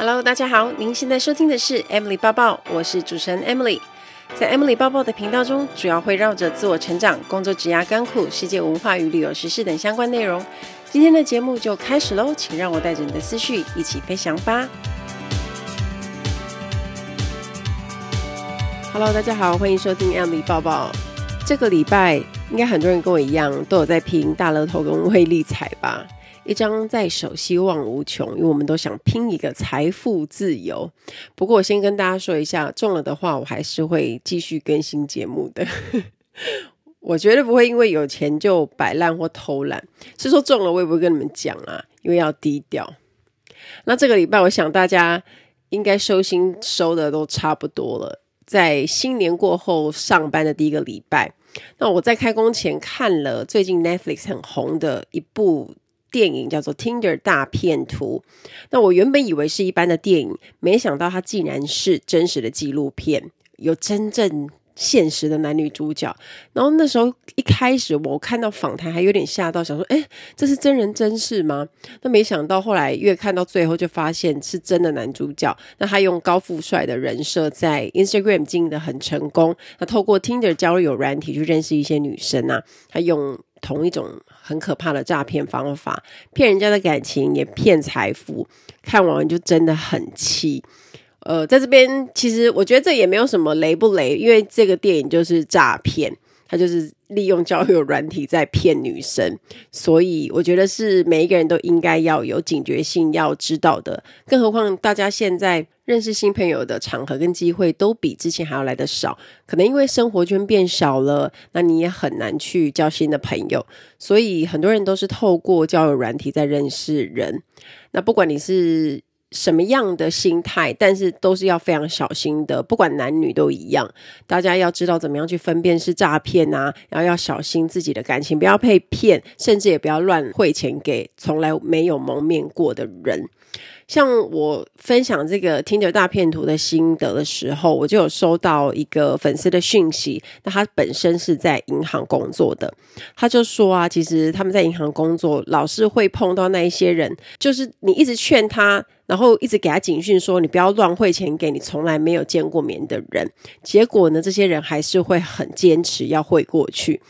Hello，大家好，您现在收听的是 Emily 抱抱，我是主持人 Emily。在 Emily 抱抱的频道中，主要会绕着自我成长、工作、职涯、甘苦、世界文化与旅游时事等相关内容。今天的节目就开始喽，请让我带着你的思绪一起飞翔吧。Hello，大家好，欢迎收听 Emily 抱抱。这个礼拜应该很多人跟我一样，都有在拼大乐透跟威力彩吧。一张在手，希望无穷，因为我们都想拼一个财富自由。不过，我先跟大家说一下，中了的话，我还是会继续更新节目的。我绝对不会因为有钱就摆烂或偷懒。是说中了，我也不会跟你们讲啊，因为要低调。那这个礼拜，我想大家应该收心收的都差不多了。在新年过后上班的第一个礼拜，那我在开工前看了最近 Netflix 很红的一部。电影叫做《Tinder 大骗徒》，那我原本以为是一般的电影，没想到它竟然是真实的纪录片，有真正现实的男女主角。然后那时候一开始我看到访谈还有点吓到，想说：“诶，这是真人真事吗？”那没想到后来越看到最后，就发现是真的男主角。那他用高富帅的人设在 Instagram 经营得很成功。那透过 Tinder 交友软体去认识一些女生啊，他用。同一种很可怕的诈骗方法，骗人家的感情，也骗财富，看完就真的很气。呃，在这边其实我觉得这也没有什么雷不雷，因为这个电影就是诈骗。他就是利用交友软体在骗女生，所以我觉得是每一个人都应该要有警觉性，要知道的。更何况大家现在认识新朋友的场合跟机会都比之前还要来得少，可能因为生活圈变少了，那你也很难去交新的朋友，所以很多人都是透过交友软体在认识人。那不管你是。什么样的心态，但是都是要非常小心的，不管男女都一样。大家要知道怎么样去分辨是诈骗啊，然后要小心自己的感情，不要被骗，甚至也不要乱汇钱给从来没有蒙面过的人。像我分享这个听着大骗图的心得的时候，我就有收到一个粉丝的讯息。那他本身是在银行工作的，他就说啊，其实他们在银行工作，老是会碰到那一些人，就是你一直劝他，然后一直给他警讯说，你不要乱汇钱给你从来没有见过面的人。结果呢，这些人还是会很坚持要汇过去。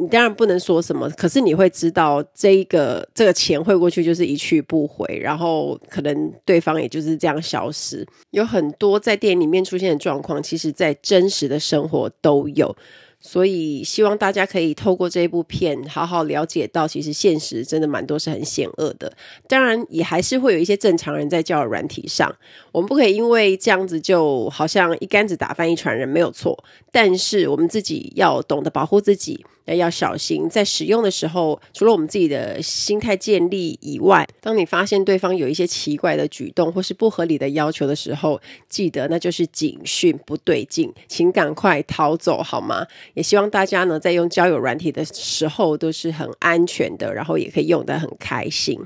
你当然不能说什么，可是你会知道这一个这个钱汇过去就是一去不回，然后可能对方也就是这样消失。有很多在电影里面出现的状况，其实在真实的生活都有。所以希望大家可以透过这一部片，好好了解到，其实现实真的蛮多是很险恶的。当然，也还是会有一些正常人在交友软体上，我们不可以因为这样子就好像一竿子打翻一船人，没有错。但是我们自己要懂得保护自己。要小心，在使用的时候，除了我们自己的心态建立以外，当你发现对方有一些奇怪的举动或是不合理的要求的时候，记得那就是警讯，不对劲，请赶快逃走好吗？也希望大家呢，在用交友软体的时候都是很安全的，然后也可以用得很开心。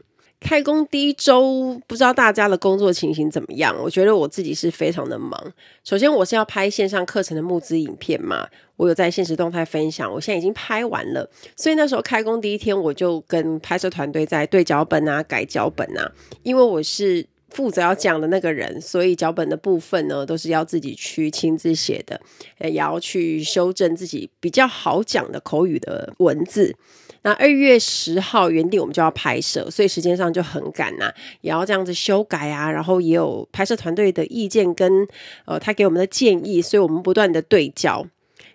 开工第一周，不知道大家的工作情形怎么样？我觉得我自己是非常的忙。首先，我是要拍线上课程的募资影片嘛，我有在现实动态分享，我现在已经拍完了。所以那时候开工第一天，我就跟拍摄团队在对脚本啊、改脚本啊。因为我是负责要讲的那个人，所以脚本的部分呢，都是要自己去亲自写的，也要去修正自己比较好讲的口语的文字。那二月十号原定我们就要拍摄，所以时间上就很赶呐、也要这样子修改啊，然后也有拍摄团队的意见跟呃他给我们的建议，所以我们不断的对焦。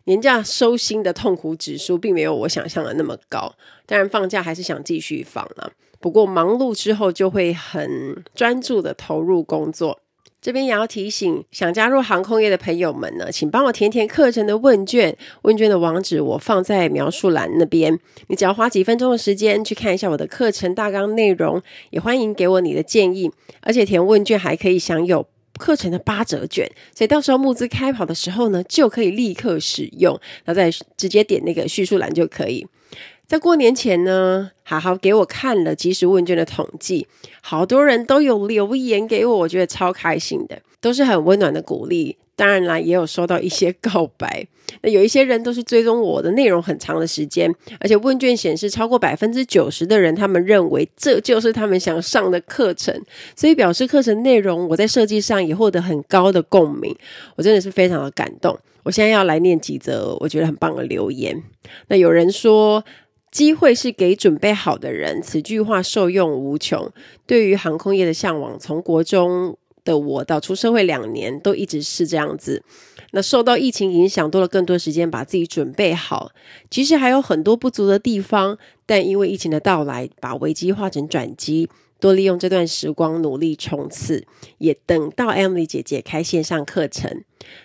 年假收心的痛苦指数并没有我想象的那么高，当然放假还是想继续放了、不过忙碌之后就会很专注的投入工作。这边也要提醒，想加入航空业的朋友们呢，请帮我填填课程的问卷。问卷的网址我放在描述栏那边，你只要花几分钟的时间去看一下我的课程大纲内容，也欢迎给我你的建议。而且填问卷还可以享有课程的八折券，所以到时候募资开跑的时候呢，就可以立刻使用，然后再直接点那个叙述栏就可以。在过年前呢，好好给我看了即时问卷的统计，好多人都有留言给我，我觉得超开心的，都是很温暖的鼓励。当然啦，也有收到一些告白。那有一些人都是追踪我的内容很长的时间，而且问卷显示超过百分之九十的人，他们认为这就是他们想上的课程，所以表示课程内容我在设计上也获得很高的共鸣。我真的是非常的感动。我现在要来念几则我觉得很棒的留言。那有人说，机会是给准备好的人，此句话受用无穷。对于航空业的向往，从国中的我到出社会两年，都一直是这样子。那受到疫情影响，多了更多时间把自己准备好。其实还有很多不足的地方，但因为疫情的到来，把危机化成转机，多利用这段时光努力冲刺。也等到 Emily 姐姐开线上课程，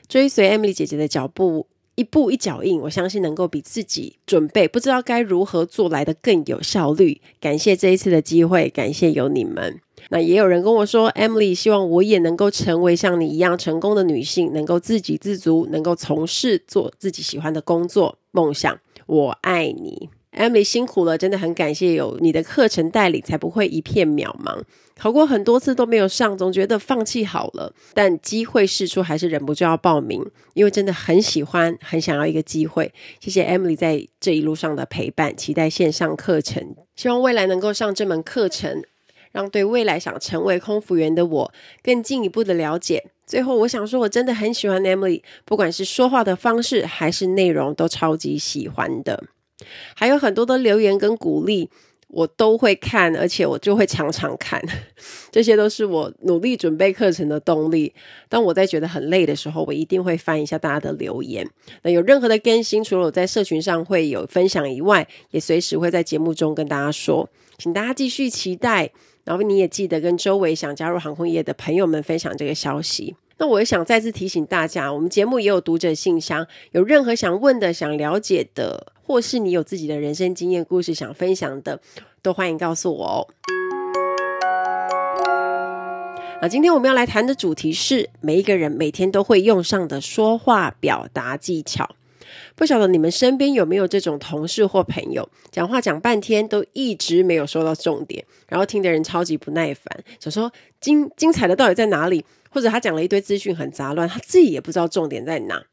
追随 Emily 姐姐的脚步，一步一脚印，我相信能够比自己准备不知道该如何做来的更有效率。感谢这一次的机会，感谢有你们。那也有人跟我说，Emily 希望我也能够成为像你一样成功的女性，能够自给自足，能够从事做自己喜欢的工作。梦想，我爱你，Emily 辛苦了，真的很感谢有你的课程带领，才不会一片渺茫。考过很多次都没有上，总觉得放弃好了，但机会释出，还是忍不住要报名，因为真的很喜欢，很想要一个机会。谢谢 Emily 在这一路上的陪伴，期待线上课程，希望未来能够上这门课程。让对未来想成为空服员的我更进一步的了解。最后，我想说，我真的很喜欢 Emily，不管是说话的方式还是内容，都超级喜欢的。还有很多的留言跟鼓励，我都会看，而且我就会常常看。这些都是我努力准备课程的动力。当我在觉得很累的时候，我一定会翻一下大家的留言。那有任何的更新，除了我在社群上会有分享以外，也随时会在节目中跟大家说，请大家继续期待。然后你也记得跟周围想加入航空业的朋友们分享这个消息。那我也想再次提醒大家，我们节目也有读者信箱，有任何想问的、想了解的，或是你有自己的人生经验故事想分享的，都欢迎告诉我哦。那今天我们要来谈的主题是每一个人每天都会用上的说话表达技巧。不晓得你们身边有没有这种同事或朋友，讲话讲半天都一直没有说到重点，然后听的人超级不耐烦，想说精精彩的到底在哪里？或者他讲了一堆资讯很杂乱，他自己也不知道重点在哪，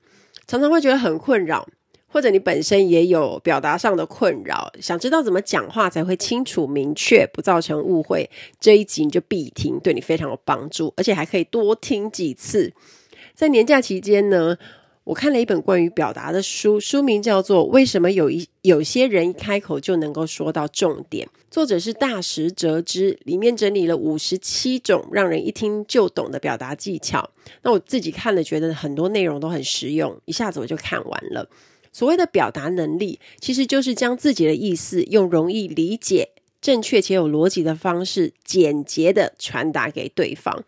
常常会觉得很困扰。或者你本身也有表达上的困扰，想知道怎么讲话才会清楚明确，不造成误会，这一集你就必听，对你非常有帮助，而且还可以多听几次。在年假期间呢，我看了一本关于表达的书，书名叫做《为什么有一有些人一开口就能够说到重点》，作者是大石哲之，里面整理了五十七种让人一听就懂的表达技巧。那我自己看了，觉得很多内容都很实用，一下子我就看完了。所谓的表达能力，其实就是将自己的意思用容易理解、正确且有逻辑的方式，简洁地传达给对方。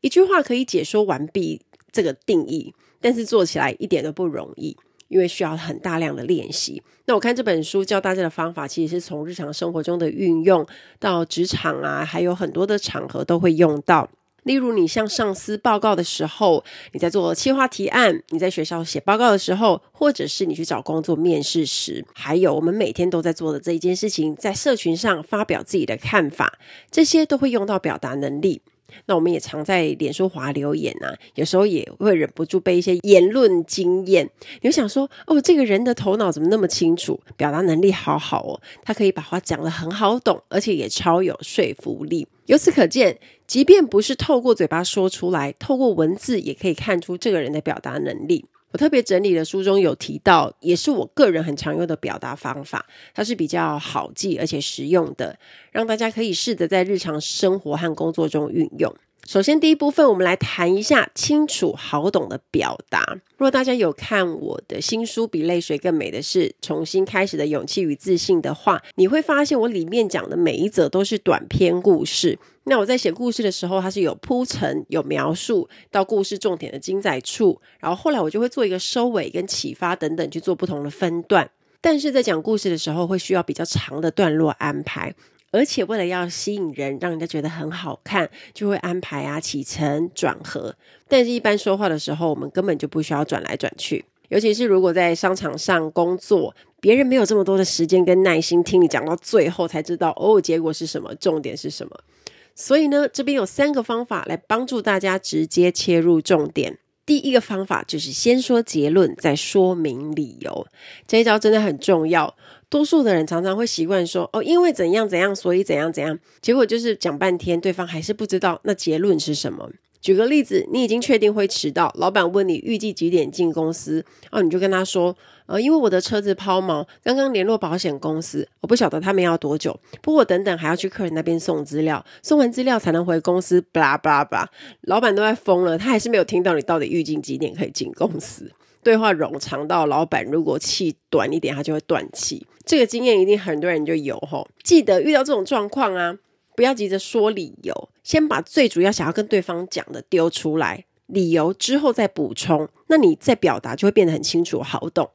一句话可以解说完毕，这个定义。但是做起来一点都不容易，因为需要很大量的练习。那我看这本书教大家的方法，其实是从日常生活中的运用到职场啊，还有很多的场合都会用到。例如，你向上司报告的时候，你在做企划提案，你在学校写报告的时候，或者是你去找工作面试时，还有我们每天都在做的这一件事情，在社群上发表自己的看法，这些都会用到表达能力。那我们也常在脸书滑留言啊，有时候也会忍不住被一些言论惊艳。你会想说，哦，这个人的头脑怎么那么清楚，表达能力好好哦，他可以把话讲得很好懂，而且也超有说服力。由此可见，即便不是透过嘴巴说出来，透过文字也可以看出这个人的表达能力。我特别整理的书中有提到，也是我个人很常用的表达方法，它是比较好记而且实用的，让大家可以试着在日常生活和工作中运用。首先，第一部分我们来谈一下清楚好懂的表达。如果大家有看我的新书《比泪水更美的是重新开始的勇气与自信》的话，你会发现我里面讲的每一则都是短篇故事。那我在写故事的时候，它是有铺陈、有描述到故事重点的精彩处，然后后来我就会做一个收尾跟启发等等去做不同的分段。但是在讲故事的时候，会需要比较长的段落安排。而且为了要吸引人，让人家觉得很好看，就会安排啊起承转合。但是，一般说话的时候，我们根本就不需要转来转去。尤其是如果在商场上工作，别人没有这么多的时间跟耐心听你讲到最后才知道哦，结果是什么，重点是什么。所以呢，这边有三个方法来帮助大家直接切入重点。第一个方法就是先说结论，再说明理由。这一招真的很重要。多数的人常常会习惯说：“哦，因为怎样怎样，所以怎样怎样。”结果就是讲半天，对方还是不知道那结论是什么。举个例子，你已经确定会迟到，老板问你预计几点进公司，哦，你就跟他说：“呃，因为我的车子抛锚，刚刚联络保险公司，我不晓得他们要多久。不过等等还要去客人那边送资料，送完资料才能回公司。”巴拉巴拉巴，老板都快疯了，他还是没有听到你到底预计几点可以进公司。对话冗长到老板如果气短一点，他就会断气。这个经验一定很多人就有吼。记得遇到这种状况啊，不要急着说理由，先把最主要想要跟对方讲的丢出来，理由之后再补充，那你再表达就会变得很清楚好懂。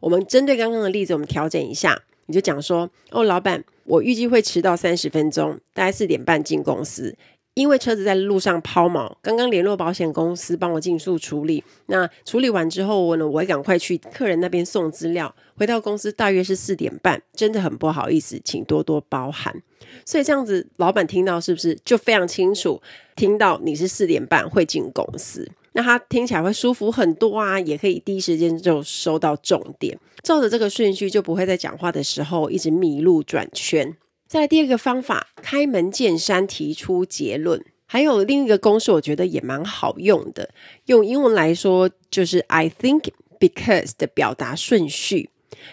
我们针对刚刚的例子，我们调整一下，你就讲说：哦，老板，我预计会迟到三十分钟，大概四点半进公司。因为车子在路上抛锚，刚刚联络保险公司帮我尽速处理。那处理完之后，我呢，我会赶快去客人那边送资料。回到公司大约是四点半，真的很不好意思，请多多包涵。所以这样子，老板听到是不是就非常清楚？听到你是四点半会进公司，那他听起来会舒服很多啊，也可以第一时间就收到重点。照着这个顺序，就不会在讲话的时候一直迷路转圈。再第二个方法，开门见山提出结论。还有另一个公式，我觉得也蛮好用的。用英文来说，就是 I think because 的表达顺序。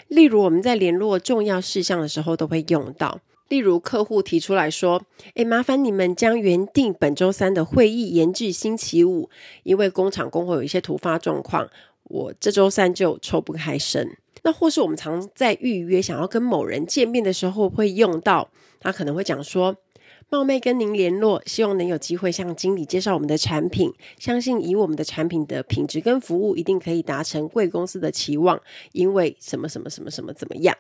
例如我们在联络重要事项的时候都会用到。例如客户提出来说：“诶，麻烦你们将原定本周三的会议延至星期五，因为工厂工会有一些突发状况，我这周三就抽不开身。”那或是我们常在预约想要跟某人见面的时候会用到，他可能会讲说：“冒昧跟您联络，希望能有机会向经理介绍我们的产品，相信以我们的产品的品质跟服务，一定可以达成贵公司的期望，因为什么什么什么什么怎么样。”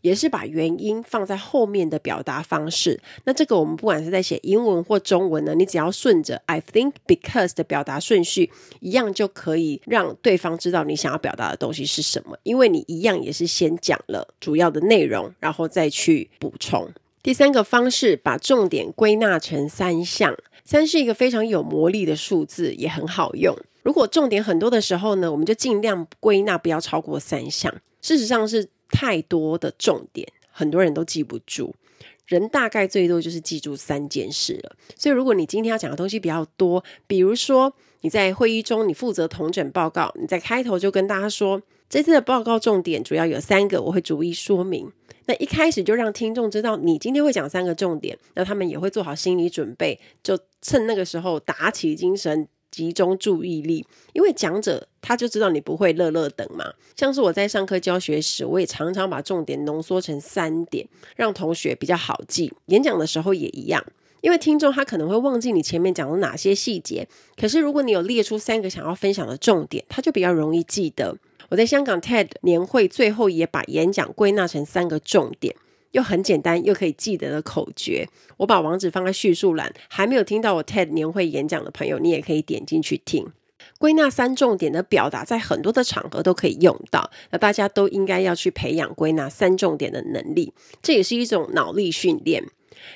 也是把原因放在后面的表达方式。那这个我们不管是在写英文或中文呢，你只要顺着 I think because 的表达顺序，一样就可以让对方知道你想要表达的东西是什么。因为你一样也是先讲了主要的内容，然后再去补充。第三个方式，把重点归纳成三项。三是一个非常有魔力的数字，也很好用。如果重点很多的时候呢，我们就尽量归纳不要超过三项。事实上是。太多的重点，很多人都记不住。人大概最多就是记住三件事了。所以，如果你今天要讲的东西比较多，比如说你在会议中你负责统整报告，你在开头就跟大家说，这次的报告重点主要有三个，我会逐一说明。那一开始就让听众知道你今天会讲三个重点，那他们也会做好心理准备，就趁那个时候打起精神。集中注意力，因为讲者他就知道你不会乐乐等嘛。像是我在上课教学时，我也常常把重点浓缩成三点，让同学比较好记。演讲的时候也一样，因为听众他可能会忘记你前面讲了哪些细节，可是如果你有列出三个想要分享的重点，他就比较容易记得。我在香港 TED 年会最后也把演讲归纳成三个重点。又很简单又可以记得的口诀，我把网址放在叙述栏。还没有听到我 TED 年会演讲的朋友，你也可以点进去听。归纳三重点的表达，在很多的场合都可以用到。那大家都应该要去培养归纳三重点的能力，这也是一种脑力训练。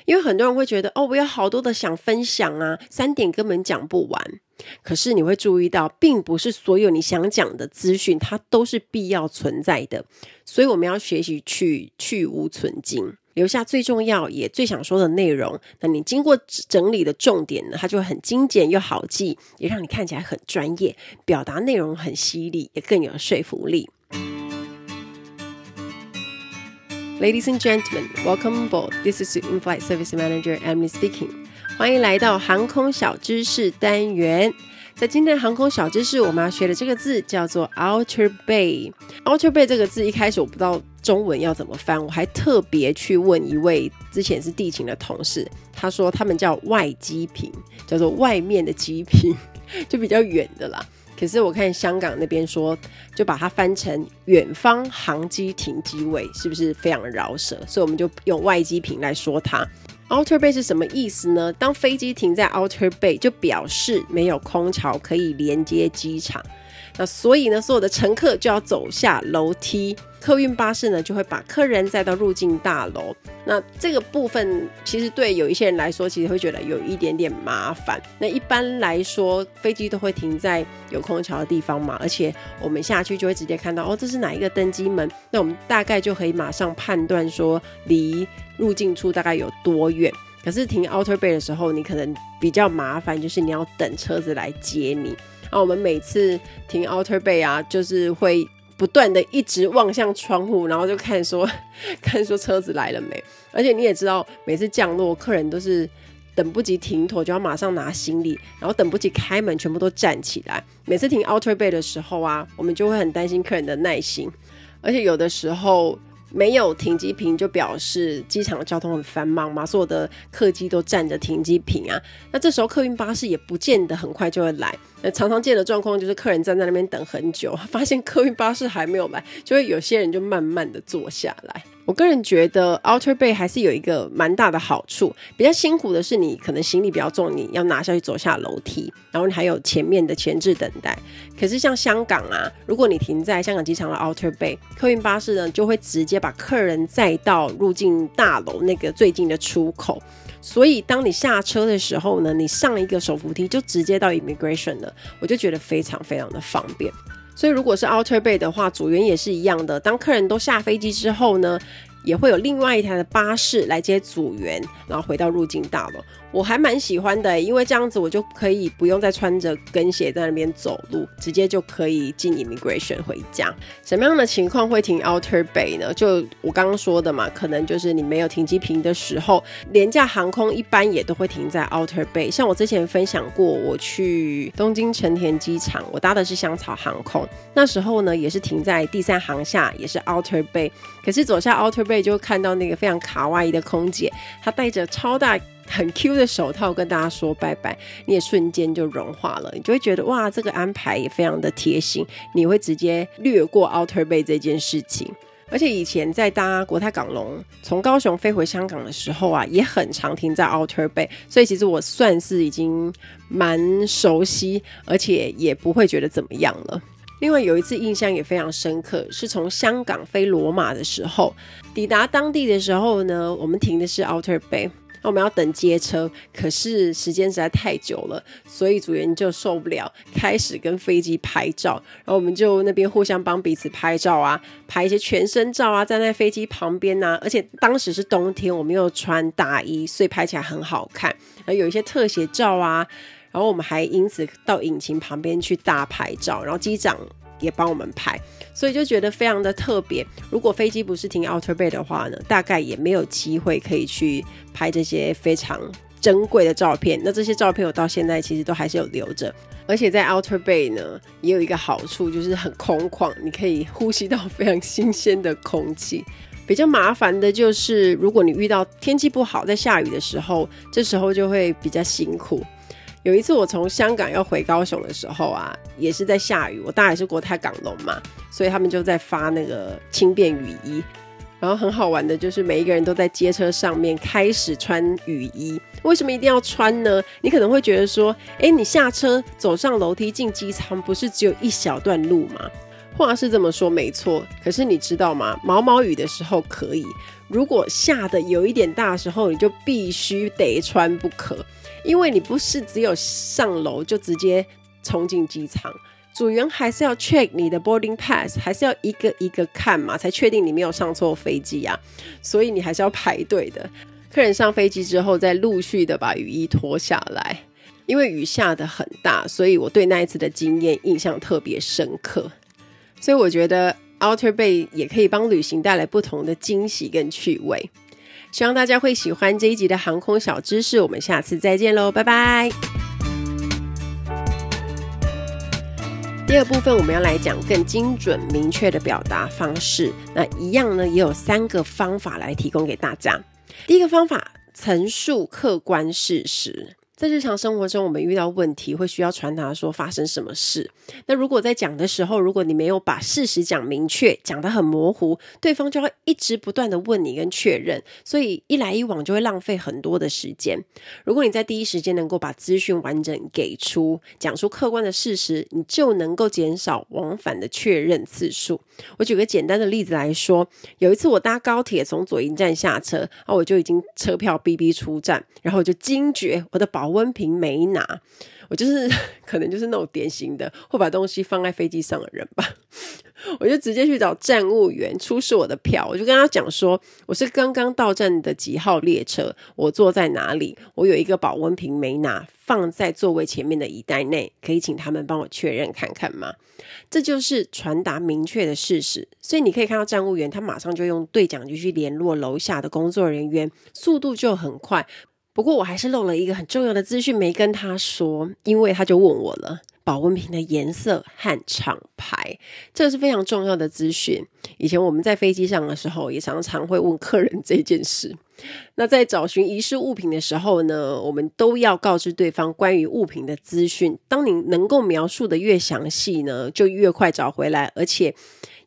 因为很多人会觉得，哦，我有好多的想分享啊，三点根本讲不完。可是你会注意到，并不是所有你想讲的资讯，它都是必要存在的。所以我们要学习去去芜存菁，留下最重要也最想说的内容。那你经过整理的重点呢，它就很精简又好记，也让你看起来很专业，表达内容很犀利，也更有说服力。Ladies and gentlemen, welcome aboard. This is your in-flight service manager Emily speaking. 欢迎来到航空小知识单元。在今天的航空小知识，我们要学的这个字叫做 Outer Bay。Outer Bay 这个字一开始我不知道中文要怎么翻，我还特别去问一位之前是地勤的同事，他说他们叫外机坪，叫做外面的机坪，就比较远的啦。可是我看香港那边说，就把它翻成远方航机停机位，是不是非常饶舌？所以我们就用外机坪来说它。Outer Bay 是什么意思呢？当飞机停在 Outer Bay，就表示没有空桥可以连接机场。那所以呢，所有的乘客就要走下楼梯。客运巴士呢，就会把客人载到入境大楼。那这个部分其实对有一些人来说，其实会觉得有一点点麻烦。那一般来说，飞机都会停在有空调的地方嘛，而且我们下去就会直接看到哦，这是哪一个登机门？那我们大概就可以马上判断说离入境处大概有多远。可是停 Outer Bay 的时候，你可能比较麻烦，就是你要等车子来接你。啊，我们每次停 Outer Bay 啊，就是会。不断的一直望向窗户，然后就看说，看说车子来了没。而且你也知道，每次降落，客人都是等不及停妥，就要马上拿行李，然后等不及开门，全部都站起来。每次停 Outer Bay 的时候啊，我们就会很担心客人的耐心，而且有的时候。没有停机坪就表示机场的交通很繁忙嘛，所有的客机都占着停机坪啊。那这时候客运巴士也不见得很快就会来。那常常见的状况就是客人站在那边等很久，发现客运巴士还没有来，就会有些人就慢慢的坐下来。我个人觉得 Outer Bay 还是有一个蛮大的好处，比较辛苦的是你可能行李比较重，你要拿下去走下楼梯，然后你还有前面的前置等待。可是像香港啊，如果你停在香港机场的 Outer Bay，客运巴士呢就会直接把客人载到入境大楼那个最近的出口，所以当你下车的时候呢，你上一个手扶梯就直接到 Immigration 了，我就觉得非常非常的方便。所以，如果是 Outer Bay 的话，组员也是一样的。当客人都下飞机之后呢，也会有另外一台的巴士来接组员，然后回到入境大楼。我还蛮喜欢的，因为这样子我就可以不用再穿着跟鞋在那边走路，直接就可以进 Immigration 回家。什么样的情况会停 Outer Bay 呢？就我刚刚说的嘛，可能就是你没有停机坪的时候，廉价航空一般也都会停在 Outer Bay。像我之前分享过，我去东京成田机场，我搭的是香草航空，那时候呢也是停在第三航厦，也是 Outer Bay。可是走下 Outer Bay 就看到那个非常卡哇伊的空姐，她戴着超大。很 Q 的手套跟大家说拜拜，你也瞬间就融化了，你就会觉得哇，这个安排也非常的贴心，你会直接略过 Outer Bay 这件事情。而且以前在搭国泰港龙从高雄飞回香港的时候啊，也很常停在 Outer Bay，所以其实我算是已经蛮熟悉，而且也不会觉得怎么样了。另外有一次印象也非常深刻，是从香港飞罗马的时候，抵达当地的时候呢，我们停的是 Outer Bay。我们要等接车，可是时间实在太久了，所以组员就受不了，开始跟飞机拍照。然后我们就那边互相帮彼此拍照啊，拍一些全身照啊，站在飞机旁边啊。而且当时是冬天，我们又穿大衣，所以拍起来很好看。然后有一些特写照啊，然后我们还因此到引擎旁边去大拍照，然后机长也帮我们拍，所以就觉得非常的特别。如果飞机不是停 Outer Bay 的话呢，大概也没有机会可以去拍这些非常珍贵的照片。那这些照片我到现在其实都还是有留着。而且在 Outer Bay 呢，也有一个好处，就是很空旷，你可以呼吸到非常新鲜的空气。比较麻烦的就是，如果你遇到天气不好，在下雨的时候，这时候就会比较辛苦。有一次我从香港要回高雄的时候啊，也是在下雨。我搭的是国泰港龙嘛，所以他们就在发那个轻便雨衣。然后很好玩的就是每一个人都在街车上面开始穿雨衣。为什么一定要穿呢？你可能会觉得说，诶，你下车走上楼梯进机舱不是只有一小段路吗？话是这么说没错，可是你知道吗？毛毛雨的时候可以，如果下的有一点大时候，你就必须得穿不可。因为你不是只有上楼就直接冲进机场，组员还是要 check 你的 boarding pass，还是要一个一个看嘛，才确定你没有上错飞机啊。所以你还是要排队的。客人上飞机之后，再陆续的把雨衣脱下来。因为雨下得很大，所以我对那一次的经验印象特别深刻。所以我觉得 Outer Bay 也可以帮旅行带来不同的惊喜跟趣味。希望大家会喜欢这一集的航空小知识，我们下次再见喽，拜拜。第二部分我们要来讲更精准明确的表达方式，那一样呢也有三个方法来提供给大家。第一个方法，陈述客观事实。在日常生活中，我们遇到问题会需要传达说发生什么事。那如果在讲的时候，如果你没有把事实讲明确，讲得很模糊，对方就会一直不断的问你跟确认，所以一来一往就会浪费很多的时间。如果你在第一时间能够把资讯完整给出，讲出客观的事实，你就能够减少往返的确认次数。我举个简单的例子来说，有一次我搭高铁从左营站下车，啊，我就已经车票哔哔出站，然后我就惊觉我的保保温瓶没拿，我就是 可能就是那种典型的会把东西放在飞机上的人吧。我就直接去找站务员出示我的票，我就跟他讲说，我是刚刚到站的几号列车，我坐在哪里，我有一个保温瓶没拿，放在座位前面的衣袋内，可以请他们帮我确认看看吗？这就是传达明确的事实。所以你可以看到站务员他马上就用对讲机去联络楼下的工作人员，速度就很快。不过我还是漏了一个很重要的资讯没跟他说，因为他就问我了保温瓶的颜色和厂牌，这是非常重要的资讯。以前我们在飞机上的时候，也常常会问客人这件事。那在找寻遗失物品的时候呢，我们都要告知对方关于物品的资讯。当你能够描述的越详细呢，就越快找回来，而且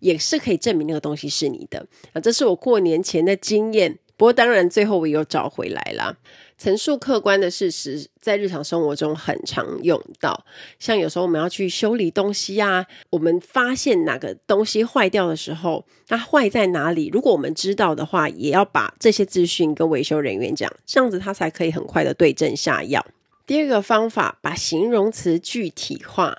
也是可以证明那个东西是你的。啊，这是我过年前的经验。不过当然，最后我又找回来了。陈述客观的事实，在日常生活中很常用到。像有时候我们要去修理东西啊，我们发现哪个东西坏掉的时候，它坏在哪里？如果我们知道的话，也要把这些资讯跟维修人员讲，这样子他才可以很快的对症下药。第二个方法，把形容词具体化。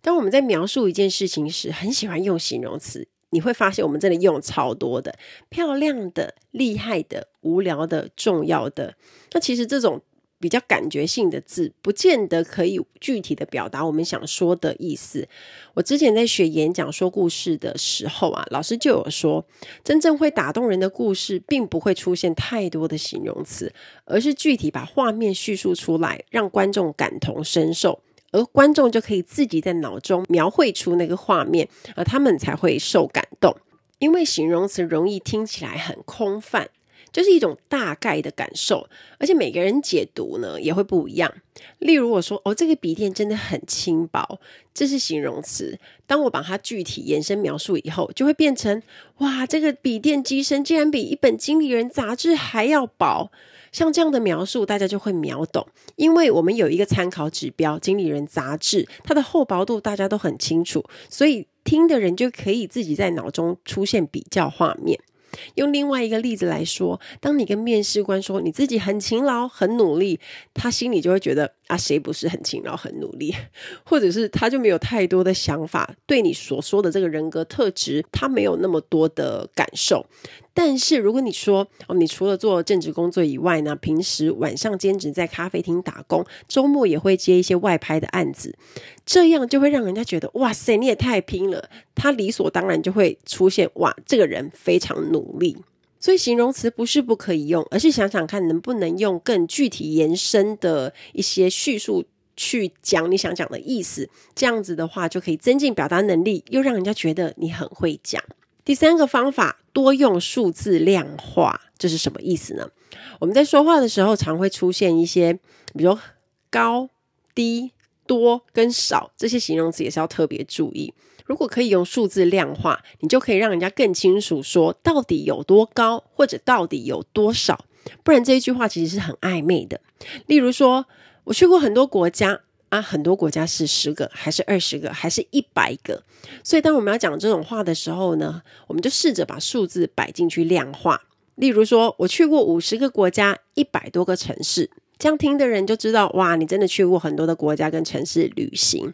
当我们在描述一件事情时，很喜欢用形容词。你会发现，我们真的用超多的漂亮的、厉害的、无聊的、重要的。那其实这种比较感觉性的字，不见得可以具体的表达我们想说的意思。我之前在学演讲、说故事的时候啊，老师就有说，真正会打动人的故事，并不会出现太多的形容词，而是具体把画面叙述出来，让观众感同身受。而观众就可以自己在脑中描绘出那个画面，而他们才会受感动。因为形容词容易听起来很空泛，就是一种大概的感受，而且每个人解读呢也会不一样。例如我说：“哦，这个笔电真的很轻薄”，这是形容词。当我把它具体延伸描述以后，就会变成：“哇，这个笔电机身竟然比一本经理人杂志还要薄。”像这样的描述，大家就会秒懂，因为我们有一个参考指标《经理人》杂志，它的厚薄度大家都很清楚，所以听的人就可以自己在脑中出现比较画面。用另外一个例子来说，当你跟面试官说你自己很勤劳、很努力，他心里就会觉得啊，谁不是很勤劳、很努力？或者是他就没有太多的想法，对你所说的这个人格特质，他没有那么多的感受。但是如果你说哦，你除了做正职工作以外呢，平时晚上兼职在咖啡厅打工，周末也会接一些外拍的案子，这样就会让人家觉得哇塞，你也太拼了。他理所当然就会出现哇，这个人非常努力。所以形容词不是不可以用，而是想想看能不能用更具体延伸的一些叙述去讲你想讲的意思。这样子的话就可以增进表达能力，又让人家觉得你很会讲。第三个方法，多用数字量化，这是什么意思呢？我们在说话的时候，常会出现一些，比如高、低、多跟少这些形容词，也是要特别注意。如果可以用数字量化，你就可以让人家更清楚说到底有多高，或者到底有多少。不然这一句话其实是很暧昧的。例如说，我去过很多国家。啊，很多国家是十个，还是二十个，还是一百个？所以当我们要讲这种话的时候呢，我们就试着把数字摆进去量化。例如说，我去过五十个国家，一百多个城市。这样听的人就知道，哇，你真的去过很多的国家跟城市旅行。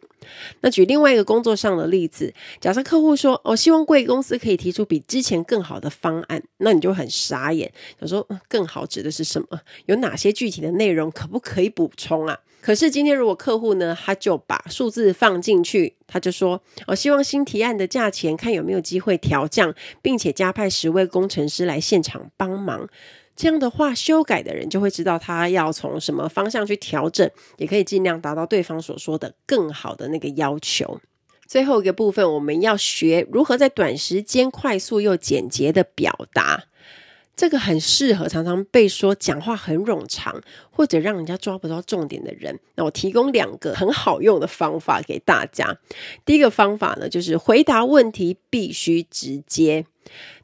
那举另外一个工作上的例子，假设客户说，我、哦、希望贵公司可以提出比之前更好的方案，那你就很傻眼，想说，更好指的是什么？有哪些具体的内容可不可以补充啊？可是今天如果客户呢，他就把数字放进去，他就说，我、希望新提案的价钱看有没有机会调降，并且加派十位工程师来现场帮忙。这样的话，修改的人就会知道他要从什么方向去调整，也可以尽量达到对方所说的更好的那个要求。最后一个部分，我们要学如何在短时间快速又简洁的表达。这个很适合常常被说讲话很冗长，或者让人家抓不到重点的人。那我提供两个很好用的方法给大家。第一个方法呢，就是回答问题必须直接。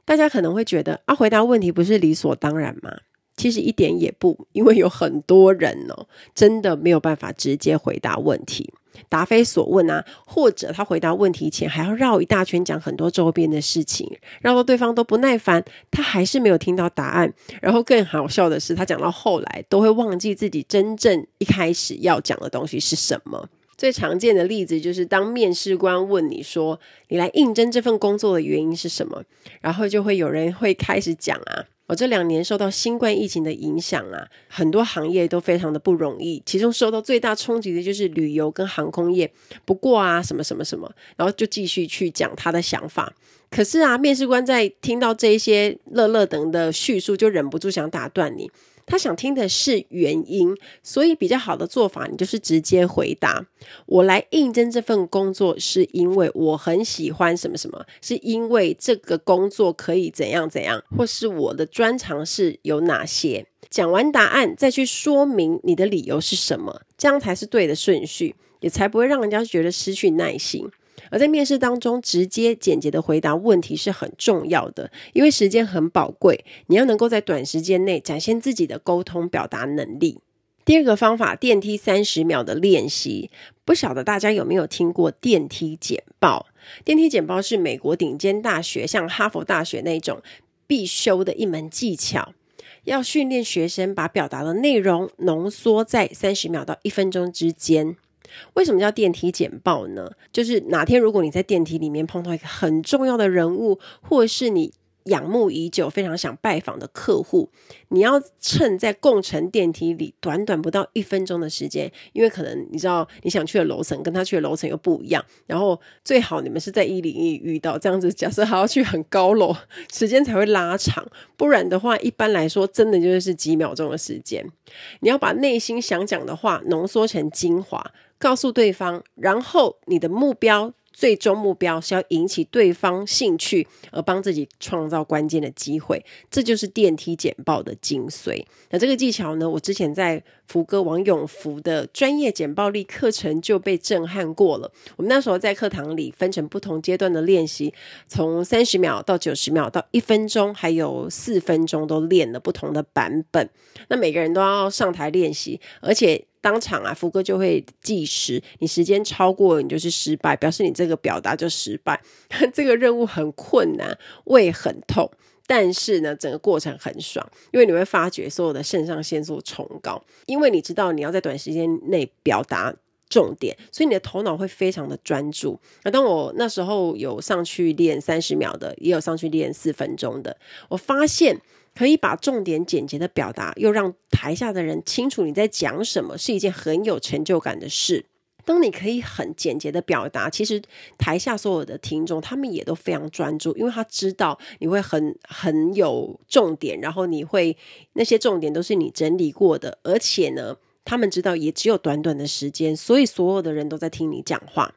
大家可能会觉得啊，回答问题不是理所当然吗？其实一点也不，因为有很多人哦，真的没有办法直接回答问题。答非所问啊，或者他回答问题前还要绕一大圈讲很多周边的事情，绕到对方都不耐烦，他还是没有听到答案。然后更好笑的是，他讲到后来都会忘记自己真正一开始要讲的东西是什么。最常见的例子就是，当面试官问你说：“你来应征这份工作的原因是什么？”然后就会有人会开始讲啊。我这两年受到新冠疫情的影响啊，很多行业都非常的不容易，其中受到最大冲击的就是旅游跟航空业。不过啊，什么什么什么，然后就继续去讲他的想法。可是啊，面试官在听到这些乐乐等的叙述，就忍不住想打断你。他想听的是原因，所以比较好的做法，你就是直接回答：我来应征这份工作，是因为我很喜欢什么什么，是因为这个工作可以怎样怎样，或是我的专长是有哪些。讲完答案，再去说明你的理由是什么，这样才是对的顺序，也才不会让人家觉得失去耐心。而在面试当中，直接简洁的回答问题是很重要的，因为时间很宝贵，你要能够在短时间内展现自己的沟通表达能力。第二个方法，电梯三十秒的练习，不晓得大家有没有听过电梯简报？电梯简报是美国顶尖大学，像哈佛大学那种必修的一门技巧，要训练学生把表达的内容浓缩在三十秒到一分钟之间。为什么叫电梯简报呢？就是哪天如果你在电梯里面碰到一个很重要的人物，或是你仰慕已久、非常想拜访的客户，你要趁在共乘电梯里短短不到一分钟的时间，因为可能你知道你想去的楼层跟他去的楼层又不一样，然后最好你们是在一零一遇到，这样子假设还要去很高楼，时间才会拉长，不然的话，一般来说真的就是几秒钟的时间，你要把内心想讲的话浓缩成精华。告诉对方，然后你的目标。最终目标是要引起对方兴趣，而帮自己创造关键的机会，这就是电梯简报的精髓。那这个技巧呢，我之前在福哥王永福的专业简报力课程就被震撼过了。我们那时候在课堂里分成不同阶段的练习，从三十秒到九十秒到一分钟，还有四分钟都练了不同的版本。那每个人都要上台练习，而且。当场啊，福哥就会计时，你时间超过你就是失败，表示你这个表达就失败。这个任务很困难，胃很痛，但是呢，整个过程很爽，因为你会发觉所有的肾上腺素冲高，因为你知道你要在短时间内表达重点，所以你的头脑会非常的专注。那当我那时候有上去练三十秒的，也有上去练四分钟的，我发现。可以把重点简洁的表达，又让台下的人清楚你在讲什么，是一件很有成就感的事。当你可以很简洁的表达，其实台下所有的听众他们也都非常专注，因为他知道你会很很有重点，然后你会那些重点都是你整理过的，而且呢，他们知道也只有短短的时间，所以所有的人都在听你讲话。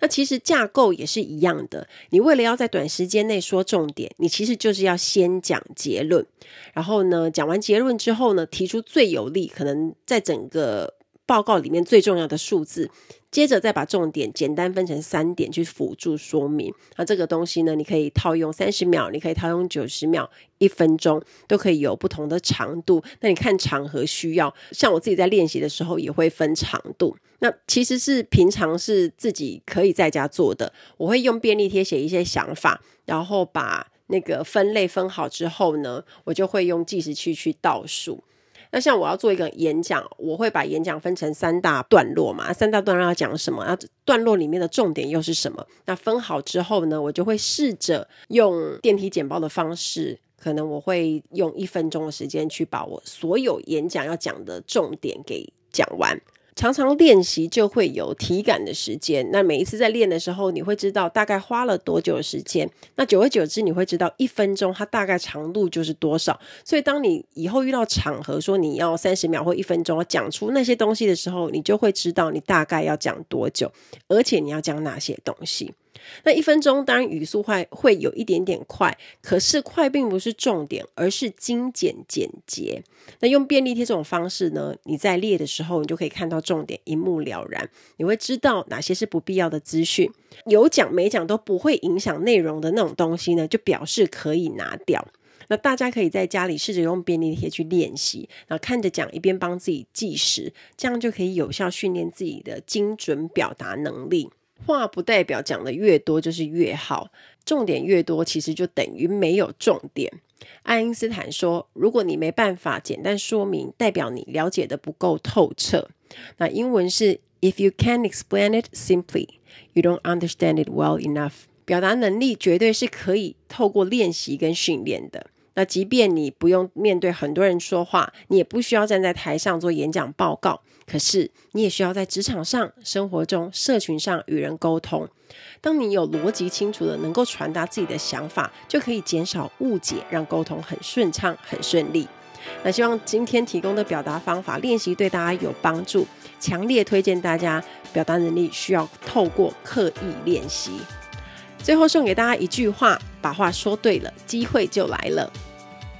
那其实架构也是一样的，你为了要在短时间内说重点，你其实就是要先讲结论，然后呢，讲完结论之后呢，提出最有利，可能在整个报告里面最重要的数字。接着再把重点简单分成三点去辅助说明。那这个东西呢，你可以套用三十秒，你可以套用九十秒、一分钟，都可以有不同的长度。那你看场合需要，像我自己在练习的时候也会分长度。那其实是平常是自己可以在家做的。我会用便利贴写一些想法，然后把那个分类分好之后呢，我就会用计时器去倒数。那像我要做一个演讲，我会把演讲分成三大段落嘛，三大段落要讲什么？那段落里面的重点又是什么？那分好之后呢，我就会试着用电梯简报的方式，可能我会用一分钟的时间去把我所有演讲要讲的重点给讲完。常常练习就会有体感的时间，那每一次在练的时候，你会知道大概花了多久的时间。那久而久之，你会知道一分钟它大概长度就是多少。所以，当你以后遇到场合说你要三十秒或一分钟讲出那些东西的时候，你就会知道你大概要讲多久，而且你要讲哪些东西。那一分钟当然语速会会有一点点快，可是快并不是重点，而是精简简洁。那用便利贴这种方式呢，你在列的时候，你就可以看到重点，一目了然。你会知道哪些是不必要的资讯，有讲没讲都不会影响内容的那种东西呢，就表示可以拿掉。那大家可以在家里试着用便利贴去练习，然后看着讲，一边帮自己计时，这样就可以有效训练自己的精准表达能力。话不代表讲的越多就是越好，重点越多，其实就等于没有重点。爱因斯坦说：“如果你没办法简单说明，代表你了解的不够透彻。”那英文是 “If you can't explain it simply, you don't understand it well enough。”表达能力绝对是可以透过练习跟训练的。那即便你不用面对很多人说话，你也不需要站在台上做演讲报告，可是你也需要在职场上、生活中、社群上与人沟通。当你有逻辑清楚的，能够传达自己的想法，就可以减少误解，让沟通很顺畅、很顺利。那希望今天提供的表达方法练习对大家有帮助，强烈推荐大家表达能力需要透过刻意练习。最后送给大家一句话：把话说对了，机会就来了。